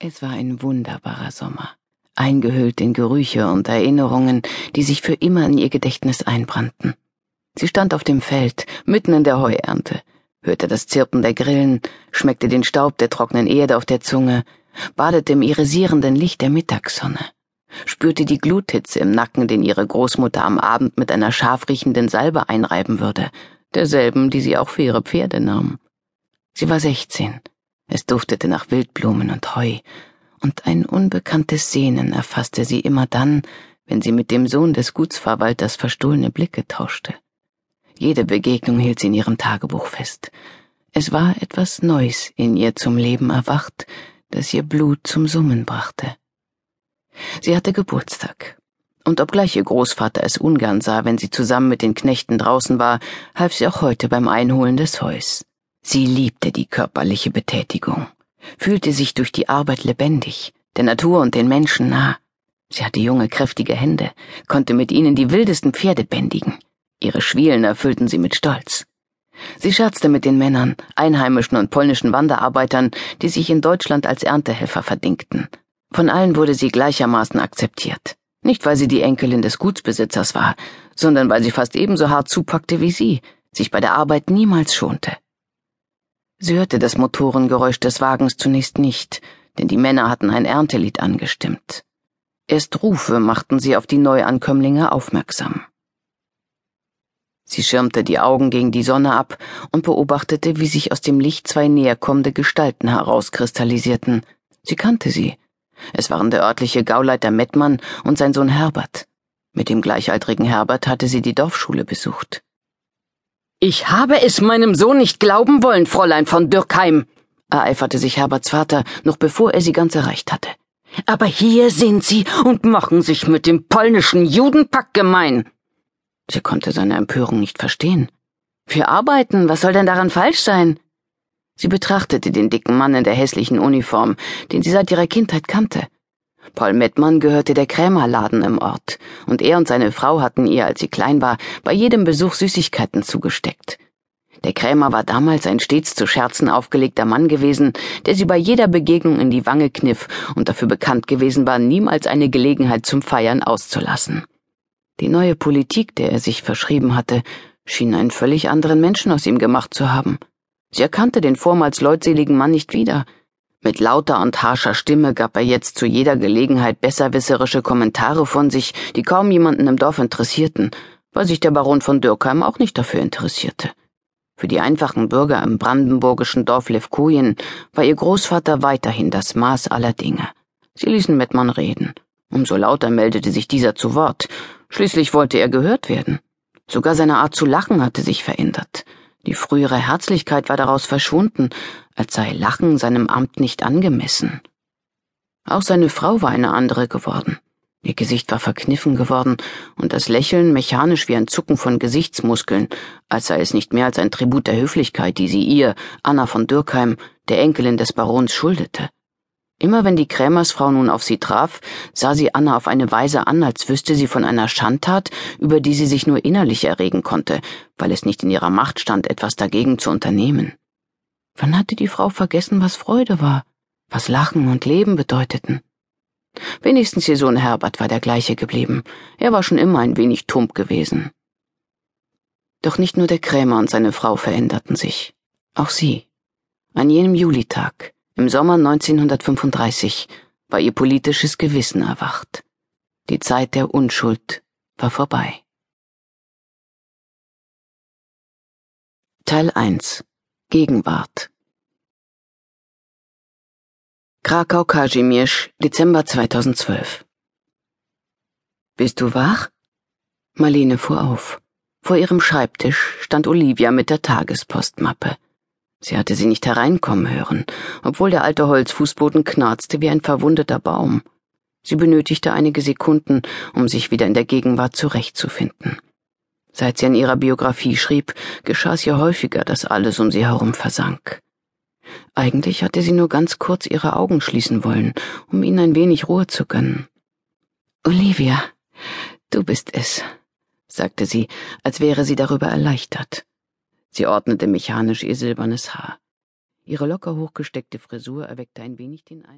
Es war ein wunderbarer Sommer, eingehüllt in Gerüche und Erinnerungen, die sich für immer in ihr Gedächtnis einbrannten. Sie stand auf dem Feld, mitten in der Heuernte, hörte das Zirpen der Grillen, schmeckte den Staub der trockenen Erde auf der Zunge, badete im irisierenden Licht der Mittagssonne, spürte die Gluthitze im Nacken, den ihre Großmutter am Abend mit einer scharf riechenden Salbe einreiben würde, derselben, die sie auch für ihre Pferde nahm. Sie war sechzehn es duftete nach Wildblumen und Heu, und ein unbekanntes Sehnen erfasste sie immer dann, wenn sie mit dem Sohn des Gutsverwalters verstohlene Blicke tauschte. Jede Begegnung hielt sie in ihrem Tagebuch fest. Es war etwas Neues in ihr zum Leben erwacht, das ihr Blut zum Summen brachte. Sie hatte Geburtstag, und obgleich ihr Großvater es ungern sah, wenn sie zusammen mit den Knechten draußen war, half sie auch heute beim Einholen des Heus. Sie liebte die körperliche Betätigung, fühlte sich durch die Arbeit lebendig, der Natur und den Menschen nah. Sie hatte junge, kräftige Hände, konnte mit ihnen die wildesten Pferde bändigen. Ihre Schwielen erfüllten sie mit Stolz. Sie scherzte mit den Männern, einheimischen und polnischen Wanderarbeitern, die sich in Deutschland als Erntehelfer verdingten. Von allen wurde sie gleichermaßen akzeptiert. Nicht, weil sie die Enkelin des Gutsbesitzers war, sondern weil sie fast ebenso hart zupackte wie sie, sich bei der Arbeit niemals schonte. Sie hörte das Motorengeräusch des Wagens zunächst nicht, denn die Männer hatten ein Erntelied angestimmt. Erst Rufe machten sie auf die Neuankömmlinge aufmerksam. Sie schirmte die Augen gegen die Sonne ab und beobachtete, wie sich aus dem Licht zwei näherkommende Gestalten herauskristallisierten. Sie kannte sie. Es waren der örtliche Gauleiter Mettmann und sein Sohn Herbert. Mit dem gleichaltrigen Herbert hatte sie die Dorfschule besucht. Ich habe es meinem Sohn nicht glauben wollen, Fräulein von Dürkheim, ereiferte sich Herberts Vater, noch bevor er sie ganz erreicht hatte. Aber hier sind sie und machen sich mit dem polnischen Judenpack gemein. Sie konnte seine Empörung nicht verstehen. Wir arbeiten, was soll denn daran falsch sein? Sie betrachtete den dicken Mann in der hässlichen Uniform, den sie seit ihrer Kindheit kannte. Paul Mettmann gehörte der Krämerladen im Ort, und er und seine Frau hatten ihr, als sie klein war, bei jedem Besuch Süßigkeiten zugesteckt. Der Krämer war damals ein stets zu Scherzen aufgelegter Mann gewesen, der sie bei jeder Begegnung in die Wange kniff und dafür bekannt gewesen war, niemals eine Gelegenheit zum Feiern auszulassen. Die neue Politik, der er sich verschrieben hatte, schien einen völlig anderen Menschen aus ihm gemacht zu haben. Sie erkannte den vormals leutseligen Mann nicht wieder, mit lauter und harscher Stimme gab er jetzt zu jeder Gelegenheit besserwisserische Kommentare von sich, die kaum jemanden im Dorf interessierten, weil sich der Baron von Dürkheim auch nicht dafür interessierte. Für die einfachen Bürger im brandenburgischen Dorf Levkojen war ihr Großvater weiterhin das Maß aller Dinge. Sie ließen Mettmann reden. Umso lauter meldete sich dieser zu Wort. Schließlich wollte er gehört werden. Sogar seine Art zu lachen hatte sich verändert. Die frühere Herzlichkeit war daraus verschwunden, als sei Lachen seinem Amt nicht angemessen. Auch seine Frau war eine andere geworden. Ihr Gesicht war verkniffen geworden und das Lächeln mechanisch wie ein Zucken von Gesichtsmuskeln, als sei es nicht mehr als ein Tribut der Höflichkeit, die sie ihr, Anna von Dürkheim, der Enkelin des Barons, schuldete. Immer wenn die Krämersfrau nun auf sie traf, sah sie Anna auf eine Weise an, als wüsste sie von einer Schandtat, über die sie sich nur innerlich erregen konnte, weil es nicht in ihrer Macht stand, etwas dagegen zu unternehmen. Wann hatte die Frau vergessen, was Freude war, was Lachen und Leben bedeuteten? Wenigstens ihr Sohn Herbert war der gleiche geblieben. Er war schon immer ein wenig tump gewesen. Doch nicht nur der Krämer und seine Frau veränderten sich. Auch sie. An jenem Julitag, im Sommer 1935, war ihr politisches Gewissen erwacht. Die Zeit der Unschuld war vorbei. Teil 1 Gegenwart Krakau Kazimierz, Dezember 2012 Bist du wach? Marlene fuhr auf. Vor ihrem Schreibtisch stand Olivia mit der Tagespostmappe. Sie hatte sie nicht hereinkommen hören, obwohl der alte Holzfußboden knarzte wie ein verwundeter Baum. Sie benötigte einige Sekunden, um sich wieder in der Gegenwart zurechtzufinden. Seit sie an ihrer Biografie schrieb, geschah es ihr häufiger, dass alles um sie herum versank. Eigentlich hatte sie nur ganz kurz ihre Augen schließen wollen, um ihnen ein wenig Ruhe zu gönnen. Olivia, du bist es, sagte sie, als wäre sie darüber erleichtert. Sie ordnete mechanisch ihr silbernes Haar. Ihre locker hochgesteckte Frisur erweckte ein wenig den Eindruck,